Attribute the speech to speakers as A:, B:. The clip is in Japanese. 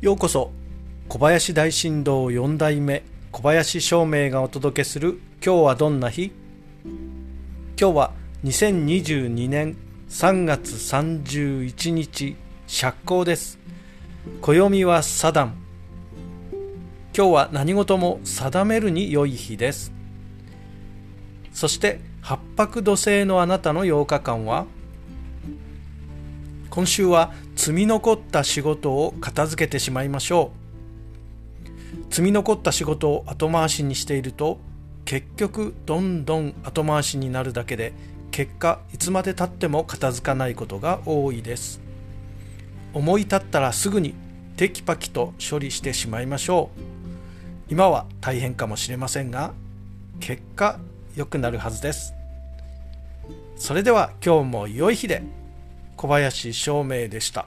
A: ようこそ小林大震動4代目小林照明がお届けする今日はどんな日？今日は2022年3月31日釈光です。暦はサダン今日は何事も定めるに良い日です。そして八白土星のあなたの8日間は？今週は積み残った仕事を片付けてしまいましょう。積み残った仕事を後回しにしていると結局どんどん後回しになるだけで結果いつまでたっても片付かないことが多いです。思い立ったらすぐにテキパキと処理してしまいましょう。今は大変かもしれませんが結果良くなるはずです。それでは今日も良い日で。小林照明でした。